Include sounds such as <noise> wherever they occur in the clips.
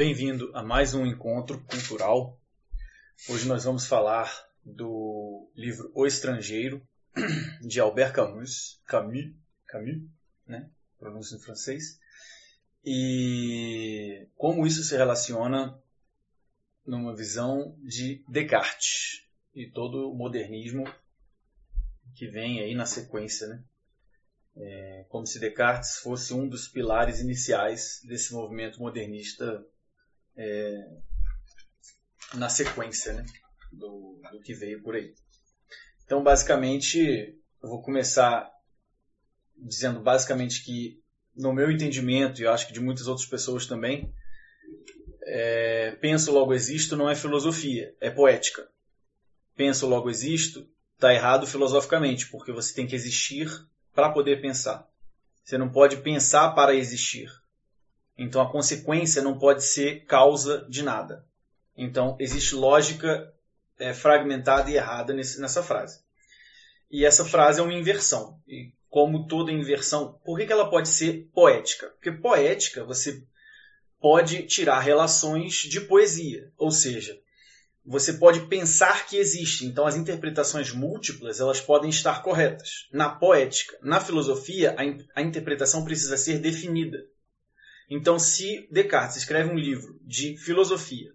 Bem-vindo a mais um encontro cultural. Hoje nós vamos falar do livro O Estrangeiro, de Albert Camus, Camus, Camus, né? Pronúncia em francês. E como isso se relaciona numa visão de Descartes e todo o modernismo que vem aí na sequência, né? É, como se Descartes fosse um dos pilares iniciais desse movimento modernista é, na sequência né, do, do que veio por aí. Então, basicamente, eu vou começar dizendo basicamente que, no meu entendimento, e eu acho que de muitas outras pessoas também, é, penso logo existo não é filosofia, é poética. Penso logo existo está errado filosoficamente, porque você tem que existir para poder pensar. Você não pode pensar para existir. Então a consequência não pode ser causa de nada. Então existe lógica é, fragmentada e errada nesse, nessa frase. E essa frase é uma inversão. E como toda inversão, por que, que ela pode ser poética? Porque poética você pode tirar relações de poesia. Ou seja, você pode pensar que existe. Então, as interpretações múltiplas elas podem estar corretas. Na poética, na filosofia, a, a interpretação precisa ser definida. Então, se Descartes escreve um livro de filosofia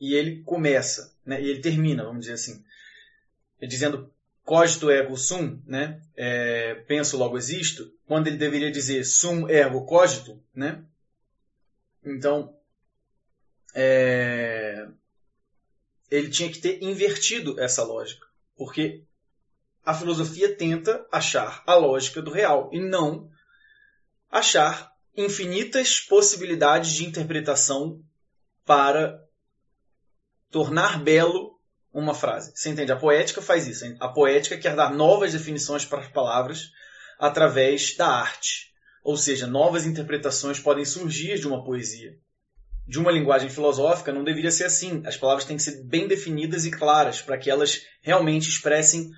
e ele começa, né, e ele termina, vamos dizer assim, dizendo cogito ergo sum, né, é, penso logo existo, quando ele deveria dizer sum ergo cogito, né? Então, é, ele tinha que ter invertido essa lógica, porque a filosofia tenta achar a lógica do real e não achar infinitas possibilidades de interpretação para tornar belo uma frase. Você entende? A poética faz isso. A poética quer dar novas definições para as palavras através da arte. Ou seja, novas interpretações podem surgir de uma poesia de uma linguagem filosófica não deveria ser assim. As palavras têm que ser bem definidas e claras para que elas realmente expressem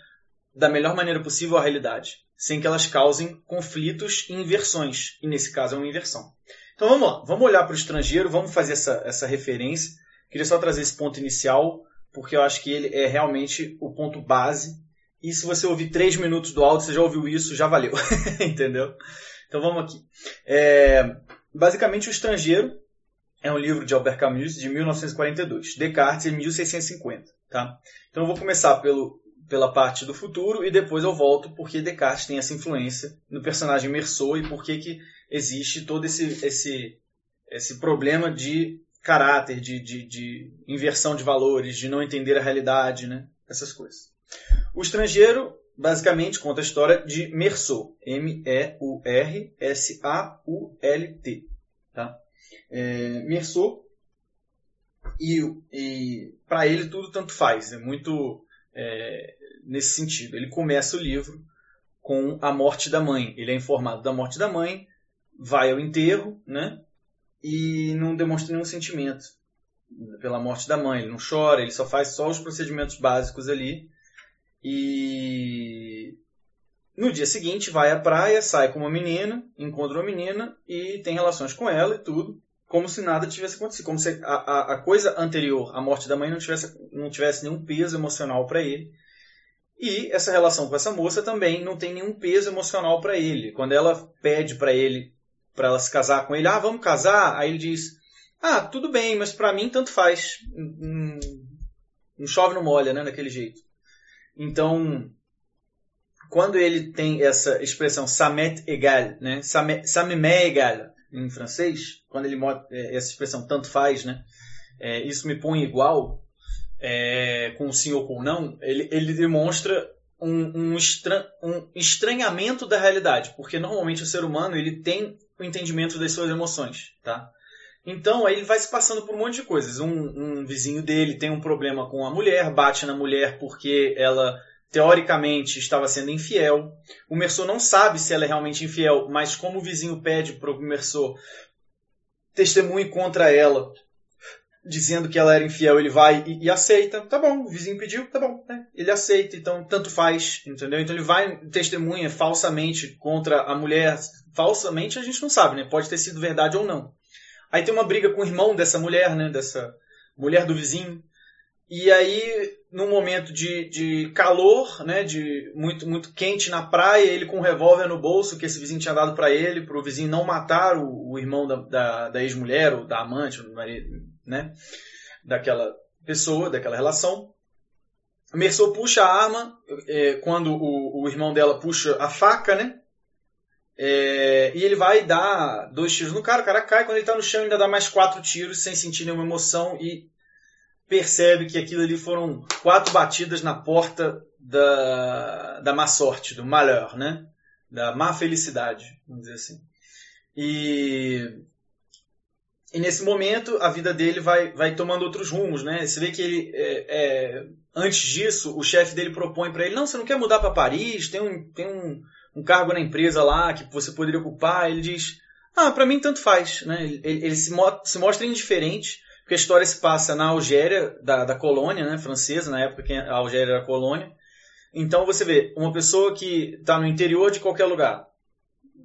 da melhor maneira possível a realidade, sem que elas causem conflitos e inversões. E nesse caso é uma inversão. Então vamos lá, vamos olhar para o estrangeiro, vamos fazer essa, essa referência. Queria só trazer esse ponto inicial, porque eu acho que ele é realmente o ponto base. E se você ouvir três minutos do áudio, você já ouviu isso, já valeu. <laughs> Entendeu? Então vamos aqui. É, basicamente, o estrangeiro é um livro de Albert Camus de 1942, Descartes em 1650. Tá? Então eu vou começar pelo, pela parte do futuro e depois eu volto porque Descartes tem essa influência no personagem Meursault e por que existe todo esse, esse, esse problema de caráter, de, de, de inversão de valores, de não entender a realidade, né? essas coisas. O estrangeiro basicamente conta a história de Meursault, M-E-U-R-S-A-U-L-T. Tá? é, Meursault e, e para ele tudo tanto faz, é muito é, nesse sentido. Ele começa o livro com a morte da mãe. Ele é informado da morte da mãe, vai ao enterro, né? E não demonstra nenhum sentimento pela morte da mãe. Ele não chora, ele só faz só os procedimentos básicos ali. E no dia seguinte vai à praia, sai com uma menina, encontra uma menina e tem relações com ela e tudo como se nada tivesse acontecido, como se a, a, a coisa anterior, a morte da mãe, não tivesse, não tivesse nenhum peso emocional para ele. E essa relação com essa moça também não tem nenhum peso emocional para ele. Quando ela pede para ele, para ela se casar com ele, ah, vamos casar, aí ele diz, ah, tudo bem, mas para mim tanto faz. Não, não chove, não molha, né, daquele jeito. Então, quando ele tem essa expressão samet égal, né, samet, samemé égal, em francês, quando ele é, essa expressão tanto faz, né? É, isso me põe igual, é, com sim ou com não, ele, ele demonstra um, um, estran, um, estranhamento da realidade, porque normalmente o ser humano ele tem o entendimento das suas emoções, tá? Então aí ele vai se passando por um monte de coisas. Um, um vizinho dele tem um problema com a mulher, bate na mulher porque ela teoricamente estava sendo infiel. O Merceau não sabe se ela é realmente infiel, mas como o vizinho pede para o Merceau testemunhe contra ela, dizendo que ela era infiel, ele vai e, e aceita. Tá bom, o vizinho pediu, tá bom. Né? Ele aceita, então tanto faz, entendeu? Então ele vai testemunha falsamente contra a mulher. Falsamente a gente não sabe, né? Pode ter sido verdade ou não. Aí tem uma briga com o irmão dessa mulher, né? Dessa mulher do vizinho. E aí, num momento de, de calor, né? De muito, muito quente na praia, ele com um revólver no bolso que esse vizinho tinha dado para ele, para o vizinho não matar o, o irmão da, da, da ex-mulher, ou da amante, né? Daquela pessoa, daquela relação. Merceau puxa a arma é, quando o, o, irmão dela puxa a faca, né? É, e ele vai dar dois tiros no cara, o cara cai. Quando ele tá no chão, ainda dá mais quatro tiros sem sentir nenhuma emoção e percebe que aquilo ali foram quatro batidas na porta da, da má sorte, do malheur, né? Da má felicidade, vamos dizer assim. E, e nesse momento a vida dele vai, vai tomando outros rumos, né? Você vê que ele, é, é, antes disso, o chefe dele propõe para ele: não, você não quer mudar para Paris? Tem um, tem um um cargo na empresa lá que você poderia ocupar, ele diz, ah, para mim tanto faz, né? Ele, ele se, mo se, mostra indiferente, porque a história se passa na Algéria, da, da colônia né, francesa, na época que a Algéria era colônia. Então você vê, uma pessoa que está no interior de qualquer lugar,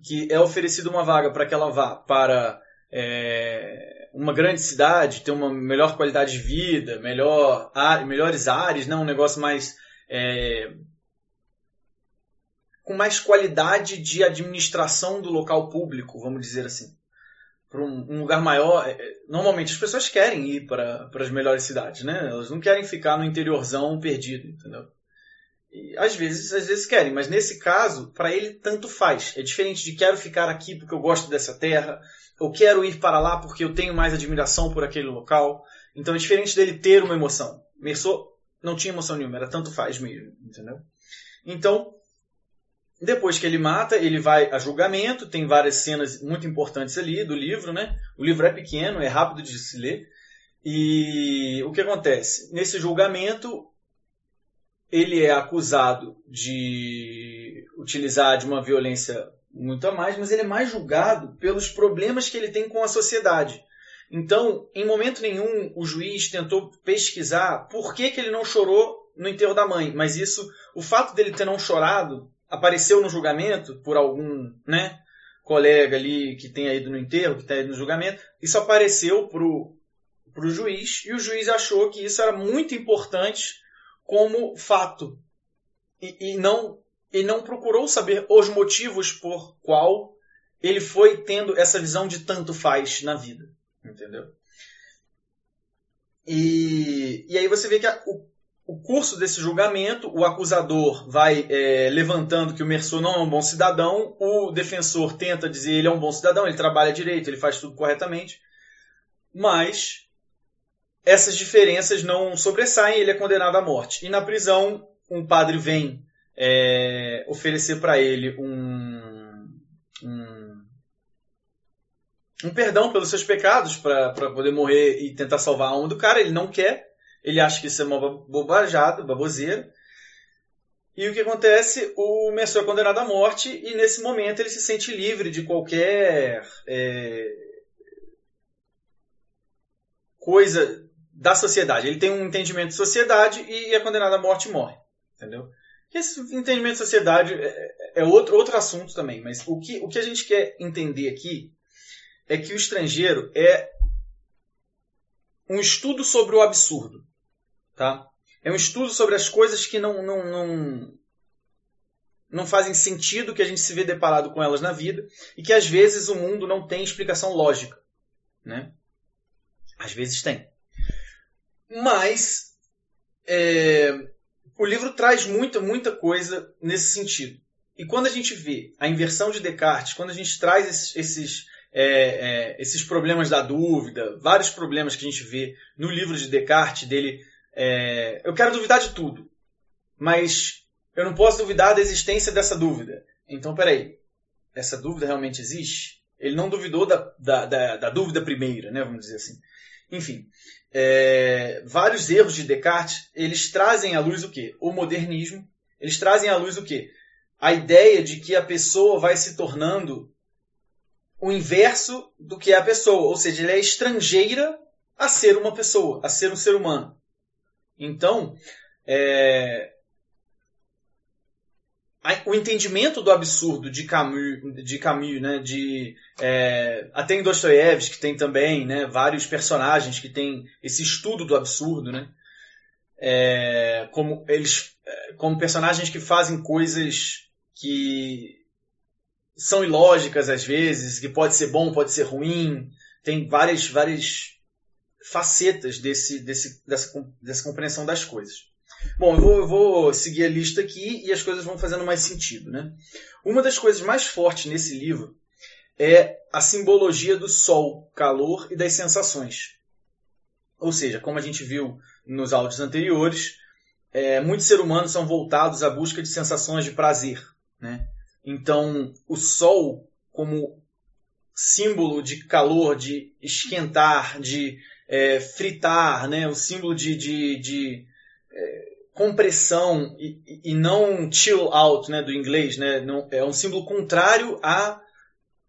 que é oferecida uma vaga para que ela vá para é, uma grande cidade, ter uma melhor qualidade de vida, melhor, melhores áreas, né, um negócio mais é, com mais qualidade de administração do local público, vamos dizer assim. Para um, lugar maior, é, é, normalmente as pessoas querem ir para, as melhores cidades, né? Elas não querem ficar no interiorzão perdido, entendeu? E, às vezes, às vezes querem, mas nesse caso, para ele tanto faz. É diferente de quero ficar aqui porque eu gosto dessa terra, ou quero ir para lá porque eu tenho mais admiração por aquele local. Então é diferente dele ter uma emoção. Merceau não tinha emoção nenhuma, era tanto faz mesmo, entendeu? Então, depois que ele mata, ele vai a julgamento, tem várias cenas muito importantes ali do livro, né? O livro é pequeno, é rápido de se ler. E o que acontece? Nesse julgamento, ele é acusado de utilizar de uma violência muito a mais, mas ele é mais julgado pelos problemas que ele tem com a sociedade. Então, em momento nenhum, o juiz tentou pesquisar por que, que ele não chorou no enterro da mãe. Mas isso, o fato dele ter não chorado, apareceu no julgamento por algum, né, colega ali que tenha ido no enterro, que tenha ido no julgamento, isso apareceu pro, pro juiz e o juiz achou que isso era muito importante como fato e, e não e não procurou saber os motivos por qual ele foi tendo essa visão de tanto faz na vida, entendeu? E, e aí você vê que a, o o curso desse julgamento, o acusador vai é, levantando que o Merceau não é um bom cidadão, o defensor tenta dizer ele é um bom cidadão, ele trabalha direito, ele faz tudo corretamente, mas essas diferenças não sobressaem, ele é condenado à morte. E na prisão, um padre vem é, oferecer para ele um, um, um, perdão pelos seus pecados para poder morrer e tentar salvar a alma do cara, ele não quer. Ele acha que isso é uma bobajada, baboseira. E o que acontece? O Merceau é condenado à morte e nesse momento ele se sente livre de qualquer é, coisa da sociedade. Ele tem um entendimento de sociedade e é condenado à morte e morre. Entendeu? Esse entendimento de sociedade é, é outro, outro assunto também, mas o que, o que a gente quer entender aqui é que o estrangeiro é um estudo sobre o absurdo. Tá? É um estudo sobre as coisas que não, não, não, não fazem sentido, que a gente se vê deparado com elas na vida e que às vezes o mundo não tem explicação lógica. Né? Às vezes tem. Mas é, o livro traz muita, muita coisa nesse sentido. E quando a gente vê a inversão de Descartes, quando a gente traz esses, esses, é, é, esses problemas da dúvida, vários problemas que a gente vê no livro de Descartes, dele é, eu quero duvidar de tudo, mas eu não posso duvidar da existência dessa dúvida. Então, peraí, essa dúvida realmente existe? Ele não duvidou da, da, da, da dúvida primeira, né, vamos dizer assim. Enfim, é, vários erros de Descartes, eles trazem à luz o quê? O modernismo. Eles trazem à luz o quê? A ideia de que a pessoa vai se tornando o inverso do que é a pessoa. Ou seja, ela é estrangeira a ser uma pessoa, a ser um ser humano. Então, é, o entendimento do absurdo de Camus, de Camus, né, de é, até em Dostoiévski que tem também, né, vários personagens que têm esse estudo do absurdo, né, é, como eles, é, como personagens que fazem coisas que são ilógicas às vezes, que pode ser bom, pode ser ruim, tem várias várias facetas desse, desse dessa, dessa compreensão das coisas. Bom, eu vou, eu vou, seguir a lista aqui e as coisas vão fazendo mais sentido. Né? Uma das coisas mais fortes nesse livro é a simbologia do sol, calor e das sensações. Ou seja, como a gente viu nos áudios anteriores, é, muitos seres humanos são voltados à busca de sensações de prazer. Né? Então, o sol, como símbolo de calor, de esquentar, de é, fritar, né? o símbolo de, de, de compressão e, e não chill out, né, do inglês, né, não, é um símbolo contrário a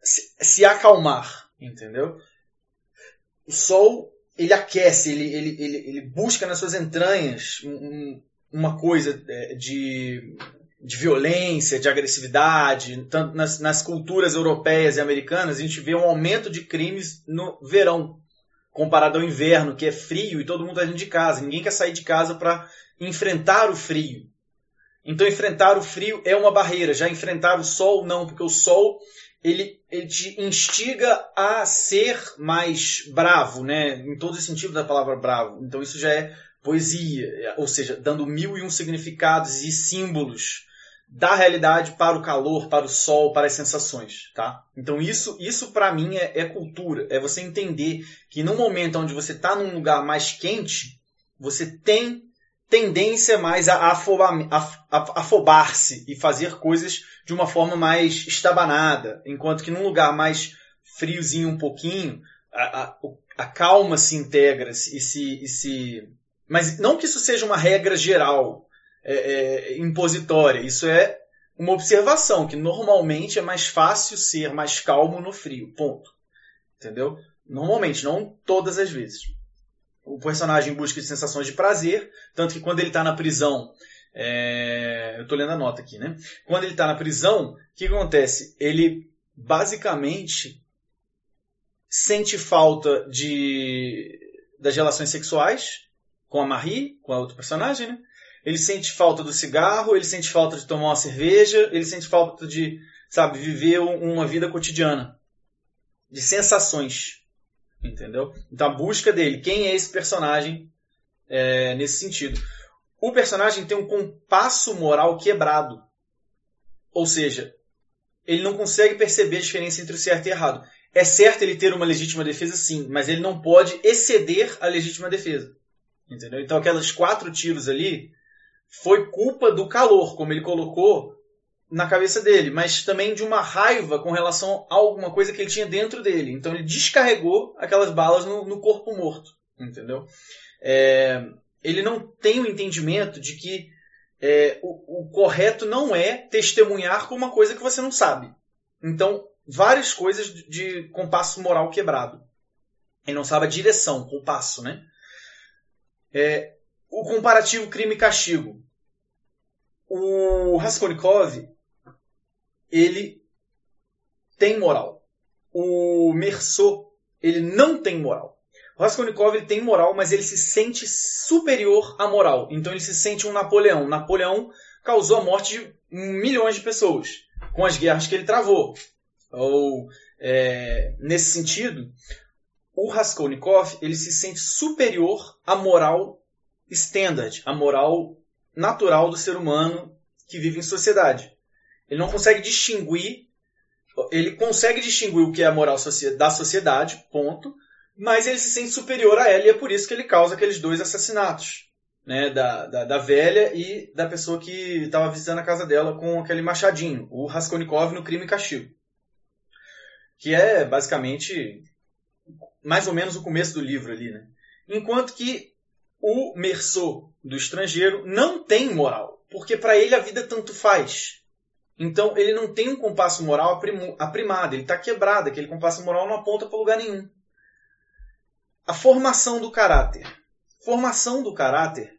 se, se, acalmar, entendeu? O sol ele aquece, ele, ele, ele, ele busca nas suas entranhas um, uma coisa é, de, de violência, de agressividade. Tanto nas, nas culturas europeias e americanas, a gente vê um aumento de crimes no verão, comparado ao inverno, que é frio e todo mundo está dentro de casa. Ninguém quer sair de casa para enfrentar o frio. Então enfrentar o frio é uma barreira, já enfrentar o sol não, porque o sol ele, ele te instiga a ser mais bravo, né? Em todo o sentido da palavra bravo. Então isso já é poesia, ou seja, dando mil e um significados e símbolos da realidade para o calor, para o sol, para as sensações, tá? Então isso, isso para mim é, é, cultura, é você entender que no momento onde você está num lugar mais quente, você tem tendência mais a afobar-se e fazer coisas de uma forma mais estabanada, enquanto que num lugar mais friozinho um pouquinho, a, a, calma se integra e se, e se... Mas não que isso seja uma regra geral, é, é, impositória, isso é uma observação, que normalmente é mais fácil ser mais calmo no frio, ponto. Entendeu? Normalmente, não todas as vezes o personagem busca sensações de prazer, tanto que quando ele está na prisão, é... eu estou lendo a nota aqui, né? Quando ele está na prisão, o que acontece? Ele basicamente sente falta de das relações sexuais com a Marie, com a outra personagem, né? Ele sente falta do cigarro, ele sente falta de tomar uma cerveja, ele sente falta de, sabe, viver uma vida cotidiana, de sensações. Entendeu? Então a busca dele, quem é esse personagem é, nesse sentido? O personagem tem um compasso moral quebrado. Ou seja, ele não consegue perceber a diferença entre o certo e o errado. É certo ele ter uma legítima defesa, sim, mas ele não pode exceder a legítima defesa. Entendeu? Então aqueles quatro tiros ali foi culpa do calor, como ele colocou na cabeça dele, mas também de uma raiva com relação a alguma coisa que ele tinha dentro dele. Então ele descarregou aquelas balas no, no corpo morto, entendeu? É, ele não tem o entendimento de que é, o, o, correto não é testemunhar com uma coisa que você não sabe. Então, várias coisas de compasso moral quebrado. Ele não sabe a direção, compasso, né? É, o comparativo crime castigo. O Raskolnikov, ele tem moral. O Merceau, ele não tem moral. O Raskolnikov ele tem moral, mas ele se sente superior à moral. Então ele se sente um Napoleão. Napoleão causou a morte de milhões de pessoas com as guerras que ele travou. Ou é, nesse sentido, o Raskolnikov ele se sente superior à moral standard, à moral natural do ser humano que vive em sociedade. Ele não consegue distinguir. Ele consegue distinguir o que é a moral da sociedade, ponto. Mas ele se sente superior a ela e é por isso que ele causa aqueles dois assassinatos. Né, da, da, da velha e da pessoa que estava visitando a casa dela com aquele machadinho, o Raskolnikov no Crime e Castigo. Que é basicamente mais ou menos o começo do livro ali, né? Enquanto que o Merceau do estrangeiro não tem moral, porque para ele a vida tanto faz. Então ele não tem um compasso moral aprimado, ele está quebrado, aquele compasso moral não aponta para lugar nenhum. A formação do caráter. Formação do caráter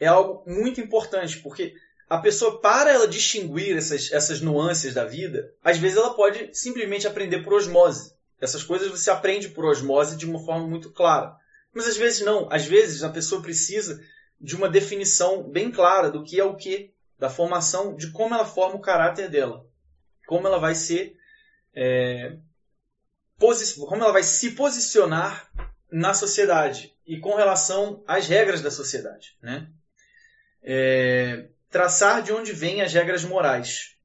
é algo muito importante, porque a pessoa, para ela distinguir essas, essas nuances da vida, às vezes ela pode simplesmente aprender por osmose. Essas coisas você aprende por osmose de uma forma muito clara. Mas às vezes não. Às vezes a pessoa precisa de uma definição bem clara do que é o que, da formação, de como ela forma o caráter dela. Como ela vai ser. É, como ela vai se posicionar na sociedade e com relação às regras da sociedade. Né? É, traçar de onde vêm as regras morais.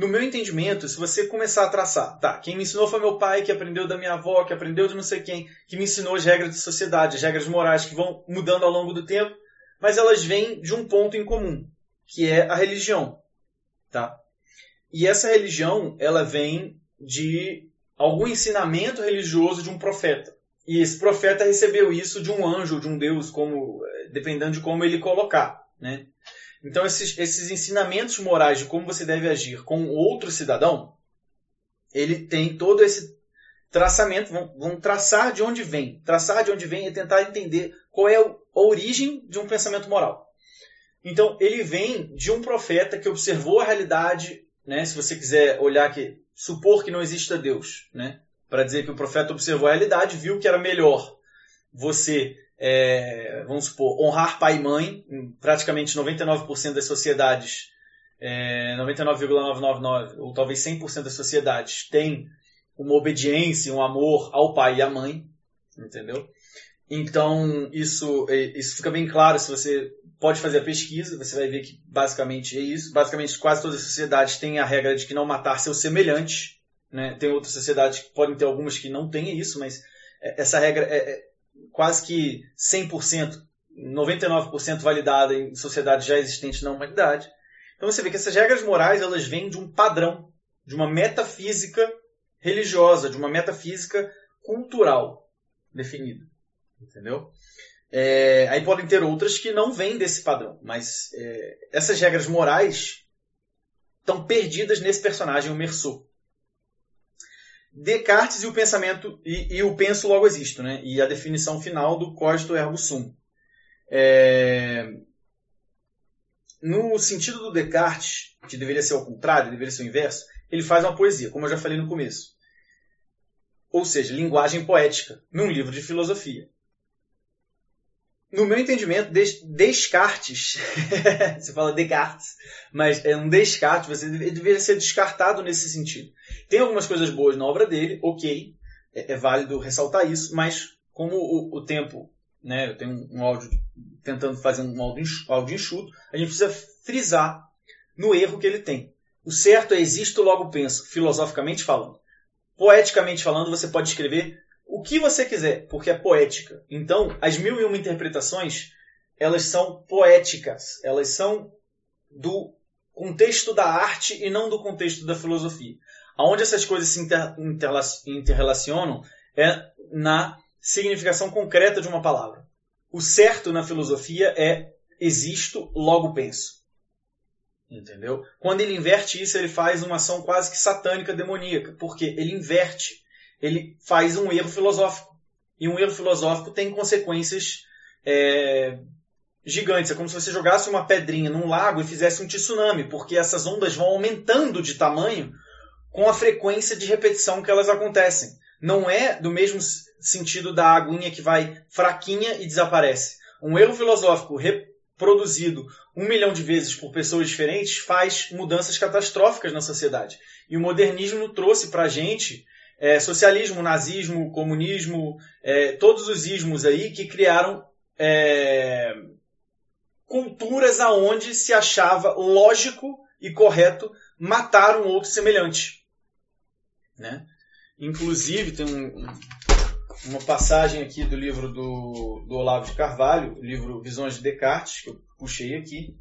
No meu entendimento, se você começar a traçar, tá, quem me ensinou foi meu pai, que aprendeu da minha avó, que aprendeu de não sei quem, que me ensinou as regras de sociedade, as regras morais que vão mudando ao longo do tempo, mas elas vêm de um ponto em comum, que é a religião, tá? E essa religião, ela vem de algum ensinamento religioso de um profeta. E esse profeta recebeu isso de um anjo, de um Deus, como dependendo de como ele colocar, né? Então, esses, esses ensinamentos morais de como você deve agir com outro cidadão, ele tem todo esse traçamento, vão, vão, traçar de onde vem. Traçar de onde vem é tentar entender qual é a origem de um pensamento moral. Então, ele vem de um profeta que observou a realidade, né? se você quiser olhar que supor que não exista Deus, né? para dizer que o profeta observou a realidade, viu que era melhor você é, vamos supor, honrar pai e mãe, praticamente 99% das sociedades, é, 99,999 ou talvez 100% das sociedades tem uma obediência, um amor ao pai e à mãe, entendeu? Então, isso, é, isso fica bem claro se você pode fazer a pesquisa, você vai ver que basicamente é isso. Basicamente, quase todas as sociedades têm a regra de que não matar seu semelhante. Né? Tem outras sociedades que podem ter algumas que não têm isso, mas é, essa regra é, é quase que 100%, 99% validada em sociedade já existente na humanidade. Então você vê que essas regras morais elas vêm de um padrão, de uma metafísica religiosa, de uma metafísica cultural definida. Entendeu? É, aí podem ter outras que não vêm desse padrão, mas é, essas regras morais estão perdidas nesse personagem, o Merceau. Descartes e o pensamento e, e, o penso logo existo, né? E a definição final do cogito ergo sum. É... No sentido do Descartes, que deveria ser o contrário, deveria ser o inverso, ele faz uma poesia, como eu já falei no começo. Ou seja, linguagem poética, num livro de filosofia no meu entendimento, Descartes, <laughs> você fala Descartes, mas é um Descartes, você deveria ser descartado nesse sentido. Tem algumas coisas boas na obra dele, ok, é, é válido ressaltar isso, mas como o, o, tempo, né, eu tenho um áudio tentando fazer um áudio, áudio enxuto, a gente precisa frisar no erro que ele tem. O certo é existo, logo penso, filosoficamente falando. Poeticamente falando, você pode escrever o que você quiser, porque é poética. Então, as mil e uma interpretações, elas são poéticas, elas são do contexto da arte e não do contexto da filosofia. Aonde essas coisas se inter, interrelacionam é na significação concreta de uma palavra. O certo na filosofia é existo, logo penso. Entendeu? Quando ele inverte isso, ele faz uma ação quase que satânica, demoníaca, porque ele inverte ele faz um erro filosófico. E um erro filosófico tem consequências é, gigantes. É como se você jogasse uma pedrinha num lago e fizesse um tsunami, porque essas ondas vão aumentando de tamanho com a frequência de repetição que elas acontecem. Não é do mesmo sentido da aguinha que vai fraquinha e desaparece. Um erro filosófico reproduzido um milhão de vezes por pessoas diferentes faz mudanças catastróficas na sociedade. E o modernismo trouxe para a gente é, socialismo, nazismo, comunismo, é, todos os ismos aí que criaram é, culturas aonde se achava lógico e correto matar um outro semelhante. Né? Inclusive, tem um, uma passagem aqui do livro do, do Olavo de Carvalho, o livro Visões de Descartes, que eu puxei aqui,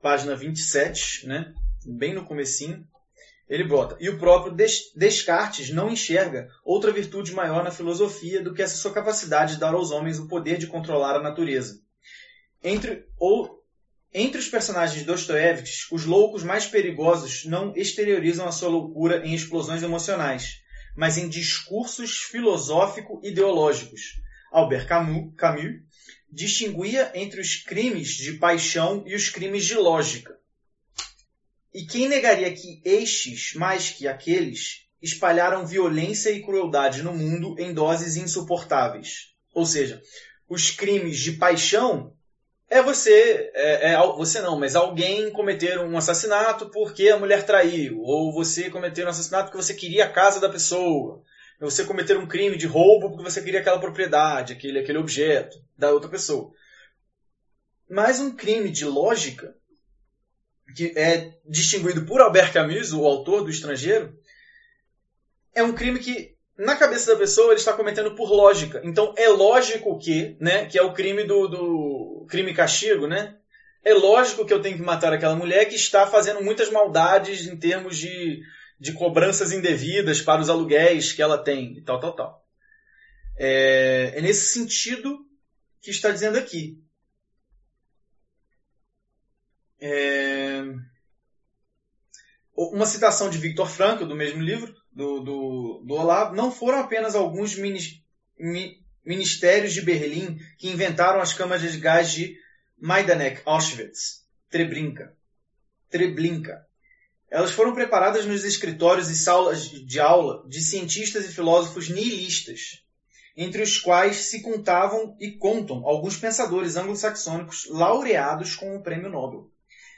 página 27, né? bem no comecinho, ele bota. E o próprio Descartes não enxerga outra virtude maior na filosofia do que essa sua capacidade de dar aos homens o poder de controlar a natureza. Entre, ou, entre os personagens de Dostoiévski, os loucos mais perigosos não exteriorizam a sua loucura em explosões emocionais, mas em discursos filosófico-ideológicos. Albert Camus, Camus distinguia entre os crimes de paixão e os crimes de lógica. E quem negaria que estes, mais que aqueles, espalharam violência e crueldade no mundo em doses insuportáveis? Ou seja, os crimes de paixão é você, é, é, você não, mas alguém cometer um assassinato porque a mulher traiu, ou você cometer um assassinato porque você queria a casa da pessoa, você cometer um crime de roubo porque você queria aquela propriedade, aquele, aquele objeto da outra pessoa. Mas um crime de lógica, que é distinguido por Albert Camus, o autor do Estrangeiro, é um crime que na cabeça da pessoa ele está cometendo por lógica. Então é lógico que, né, que é o crime do, do crime castigo, né? É lógico que eu tenho que matar aquela mulher que está fazendo muitas maldades em termos de, de cobranças indevidas para os aluguéis que ela tem e tal, tal, tal. É, é nesse sentido que está dizendo aqui. É... Uma citação de Victor Frankl, do mesmo livro, do, do, do Olavo, não foram apenas alguns ministérios de Berlim que inventaram as câmaras de gás de Majdanek, Auschwitz, Treblinka. Treblinka. Elas foram preparadas nos escritórios e salas de aula de cientistas e filósofos nihilistas, entre os quais se contavam e contam alguns pensadores anglo-saxônicos laureados com o prêmio Nobel.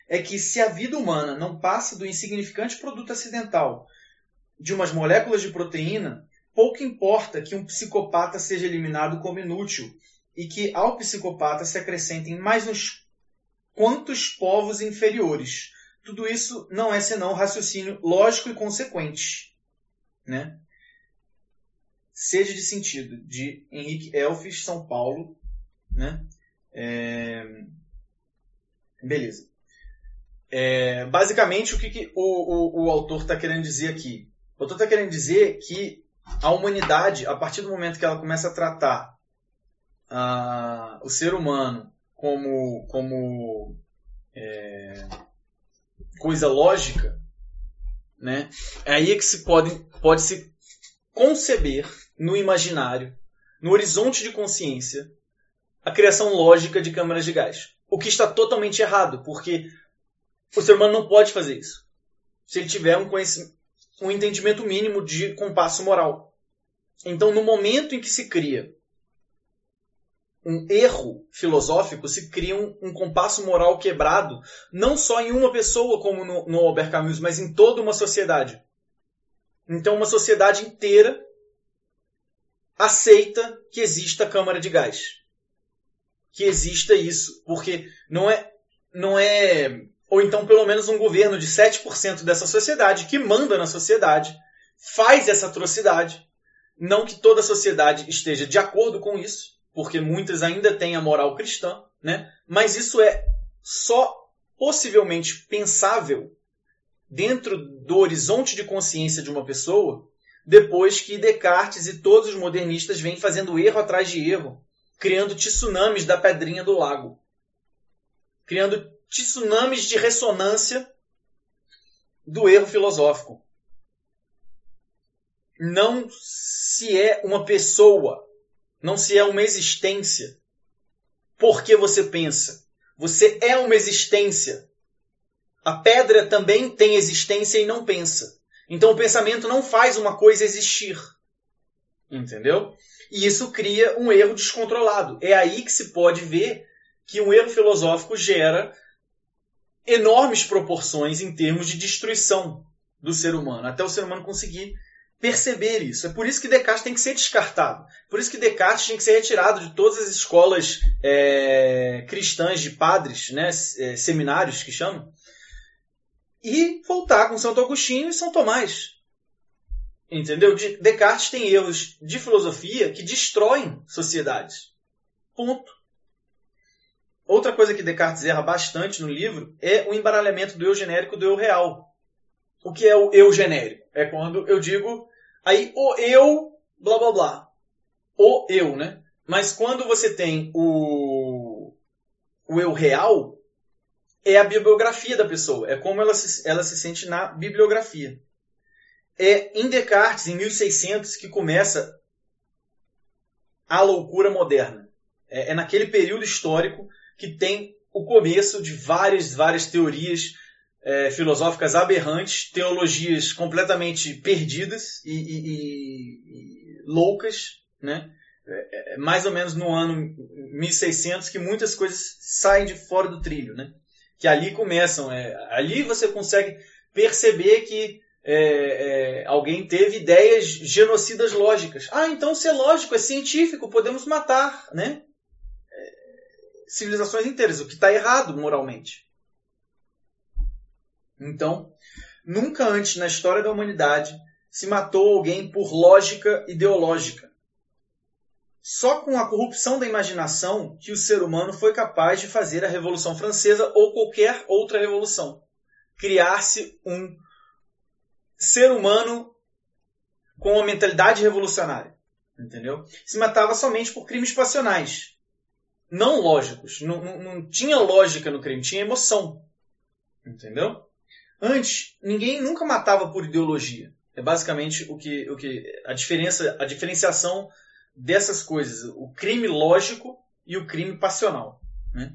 É que se a vida humana não passa do insignificante produto acidental de umas moléculas de proteína, pouco importa que um psicopata seja eliminado como inútil e que ao psicopata se acrescentem mais uns quantos povos inferiores. Tudo isso não é senão raciocínio lógico e consequente. Né? Seja de sentido, de Henrique Elfes, São Paulo. Né? É... Beleza. É, basicamente, o que, que o, o, o autor está querendo dizer aqui? O autor está querendo dizer que a humanidade, a partir do momento que ela começa a tratar uh, o ser humano como, como é, coisa lógica, né, é aí que se pode, pode se conceber no imaginário, no horizonte de consciência, a criação lógica de câmaras de gás. O que está totalmente errado, porque o ser humano não pode fazer isso. Se ele tiver um conhecimento, um entendimento mínimo de compasso moral. Então, no momento em que se cria um erro filosófico, se cria um, um compasso moral quebrado, não só em uma pessoa, como no, no Albert Camus, mas em toda uma sociedade. Então, uma sociedade inteira aceita que exista câmara de gás. Que exista isso. Porque não é, não é ou então pelo menos um governo de 7% dessa sociedade que manda na sociedade, faz essa atrocidade. Não que toda a sociedade esteja de acordo com isso, porque muitas ainda têm a moral cristã, né? mas isso é só possivelmente pensável dentro do horizonte de consciência de uma pessoa depois que Descartes e todos os modernistas vêm fazendo erro atrás de erro, criando tsunamis da pedrinha do lago, criando tsunamis de ressonância do erro filosófico. Não se é uma pessoa, não se é uma existência. Porque você pensa. Você é uma existência. A pedra também tem existência e não pensa. Então o pensamento não faz uma coisa existir. Entendeu? E isso cria um erro descontrolado. É aí que se pode ver que um erro filosófico gera enormes proporções em termos de destruição do ser humano, até o ser humano conseguir perceber isso. É por isso que Descartes tem que ser descartado. Por isso que Descartes tem que ser retirado de todas as escolas é, cristãs de padres, né, é, seminários que chamam, e voltar com Santo Agostinho e São Tomás. Entendeu? Descartes tem erros de filosofia que destroem sociedades. Ponto. Outra coisa que Descartes erra bastante no livro é o embaralhamento do eu genérico do eu real. O que é o eu genérico? É quando eu digo aí o eu, blá blá blá. O eu, né? Mas quando você tem o, o eu real, é a bibliografia da pessoa. É como ela se, ela se sente na bibliografia. É em Descartes, em 1600, que começa a loucura moderna. É, é naquele período histórico que tem o começo de várias, várias teorias é, filosóficas aberrantes, teologias completamente perdidas e, e, e, e loucas, né? É, é, mais ou menos no ano 1600 que muitas coisas saem de fora do trilho, né? Que ali começam, é, ali você consegue perceber que é, é, alguém teve ideias genocidas lógicas. Ah, então se é lógico, é científico, podemos matar, né? Civilizações inteiras, o que está errado moralmente. Então, nunca antes na história da humanidade se matou alguém por lógica ideológica. Só com a corrupção da imaginação que o ser humano foi capaz de fazer a Revolução Francesa ou qualquer outra revolução. Criar-se um ser humano com uma mentalidade revolucionária. Entendeu? Se matava somente por crimes passionais. Não lógicos. Não, não, não tinha lógica no crime, tinha emoção. Entendeu? Antes, ninguém nunca matava por ideologia. É basicamente o que, o que a diferença, a diferenciação dessas coisas, o crime lógico e o crime passional. Né?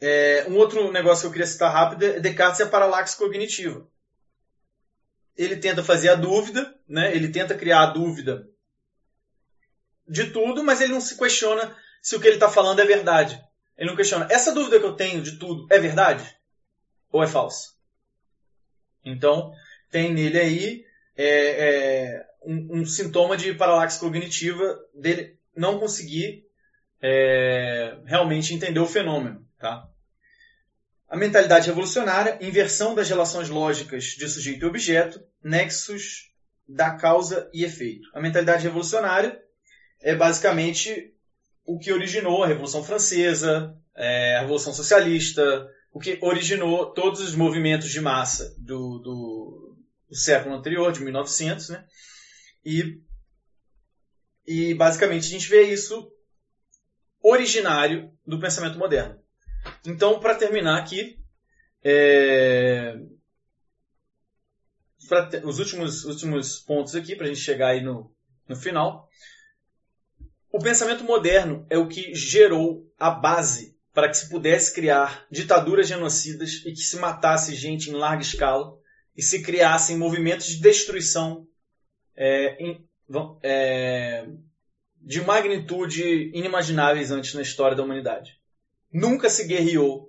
É, um outro negócio que eu queria citar rápido é Descartes e a paralaxe cognitiva. Ele tenta fazer a dúvida, né? ele tenta criar a dúvida de tudo, mas ele não se questiona se o que ele está falando é verdade. Ele não questiona, essa dúvida que eu tenho de tudo é verdade? ou é falso? Então, tem nele aí é, é, um, um, sintoma de paralaxe cognitiva dele não conseguir é, realmente entender o fenômeno. Tá? A mentalidade revolucionária, inversão das relações lógicas de sujeito e objeto, nexos da causa e efeito. A mentalidade revolucionária é basicamente o que originou a Revolução Francesa, é, a Revolução Socialista, o que originou todos os movimentos de massa do, do, do século anterior, de 1900, né? E, e basicamente a gente vê isso originário do pensamento moderno. Então, para terminar aqui, é, os últimos, últimos pontos aqui, para a gente chegar aí no, no final. O pensamento moderno é o que gerou a base para que se pudesse criar ditaduras genocidas e que se matasse gente em larga escala e se criassem movimentos de destruição é, em, é, de magnitude inimagináveis antes na história da humanidade. Nunca se guerreou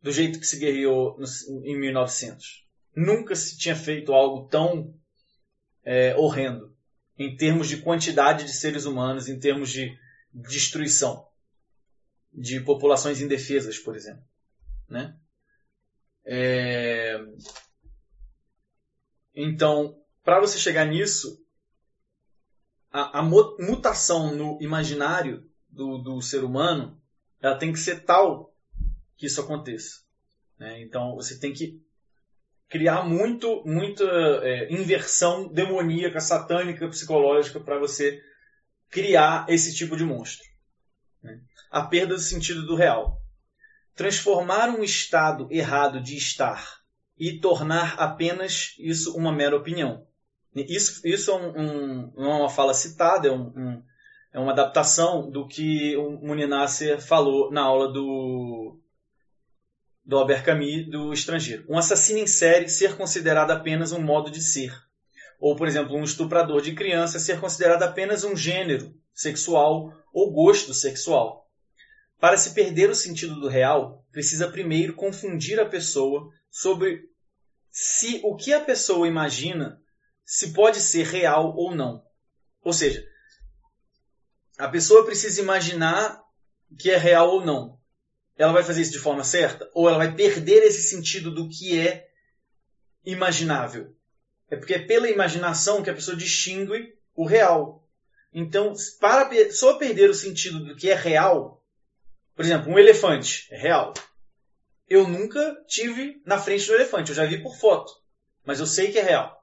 do jeito que se guerreou em 1900. Nunca se tinha feito algo tão é, horrendo em termos de quantidade de seres humanos, em termos de destruição de populações indefesas, por exemplo. Né? É... Então, para você chegar nisso, a, a, mutação no imaginário do, do, ser humano ela tem que ser tal que isso aconteça. Né? Então, você tem que criar muito, muita é, inversão demoníaca, satânica, psicológica para você criar esse tipo de monstro. Né? a perda do sentido do real. Transformar um estado errado de estar e tornar apenas isso uma mera opinião. Isso, isso é, um, um, é uma fala citada, é, um, é uma adaptação do que o Munir falou na aula do, do Albert Camus do Estrangeiro. Um assassino em série ser considerado apenas um modo de ser. Ou, por exemplo, um estuprador de criança ser considerado apenas um gênero sexual ou gosto sexual. Para se perder o sentido do real, precisa primeiro confundir a pessoa sobre se o que a pessoa imagina se pode ser real ou não. Ou seja, a pessoa precisa imaginar que é real ou não. Ela vai fazer isso de forma certa? Ou ela vai perder esse sentido do que é imaginável? É porque é pela imaginação que a pessoa distingue o real. Então, para pessoa perder o sentido do que é real, por exemplo, um elefante é real. Eu nunca tive na frente do elefante, eu já vi por foto, mas eu sei que é real.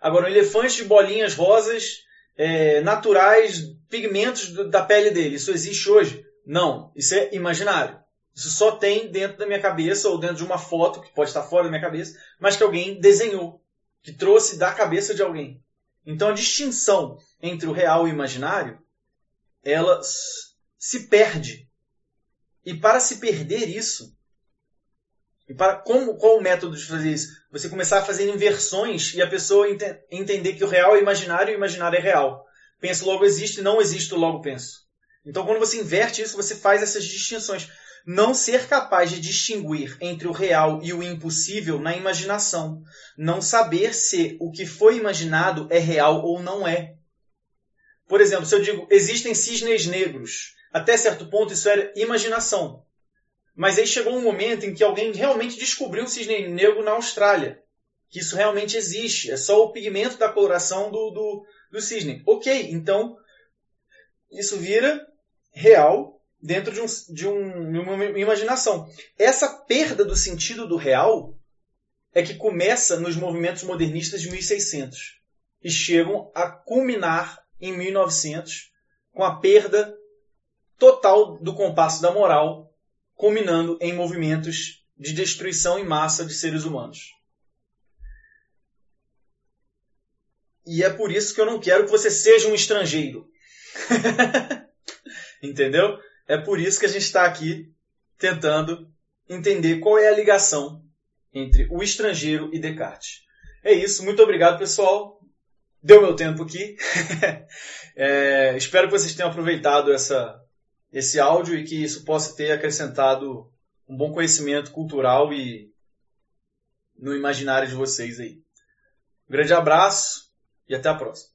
Agora, um elefante de bolinhas rosas é, naturais, pigmentos da pele dele, isso existe hoje? Não, isso é imaginário. Isso só tem dentro da minha cabeça ou dentro de uma foto que pode estar fora da minha cabeça, mas que alguém desenhou, que trouxe da cabeça de alguém. Então a distinção entre o real e o imaginário ela se perde. E para se perder isso, e para como qual o método de fazer isso? Você começar a fazer inversões e a pessoa ente, entender que o real é imaginário e o imaginário é real. Penso logo existe, não existe, logo penso. Então quando você inverte isso, você faz essas distinções. Não ser capaz de distinguir entre o real e o impossível na imaginação. Não saber se o que foi imaginado é real ou não é. Por exemplo, se eu digo existem cisnes negros, até certo ponto isso era imaginação. Mas aí chegou um momento em que alguém realmente descobriu um cisne negro na Austrália. Que isso realmente existe. É só o pigmento da coloração do, do, do cisne. Ok, então isso vira real dentro de, um, de, um, de uma imaginação. Essa perda do sentido do real é que começa nos movimentos modernistas de 1600 e chegam a culminar em 1900 com a perda total do compasso da moral, culminando em movimentos de destruição em massa de seres humanos. E é por isso que eu não quero que você seja um estrangeiro. <laughs> Entendeu? É por isso que a gente está aqui tentando entender qual é a ligação entre o estrangeiro e Descartes. É isso, muito obrigado pessoal deu meu tempo aqui. <laughs> é, espero que vocês tenham aproveitado essa, esse áudio e que isso possa ter acrescentado um bom conhecimento cultural e no imaginário de vocês aí. Um grande abraço e até a próxima.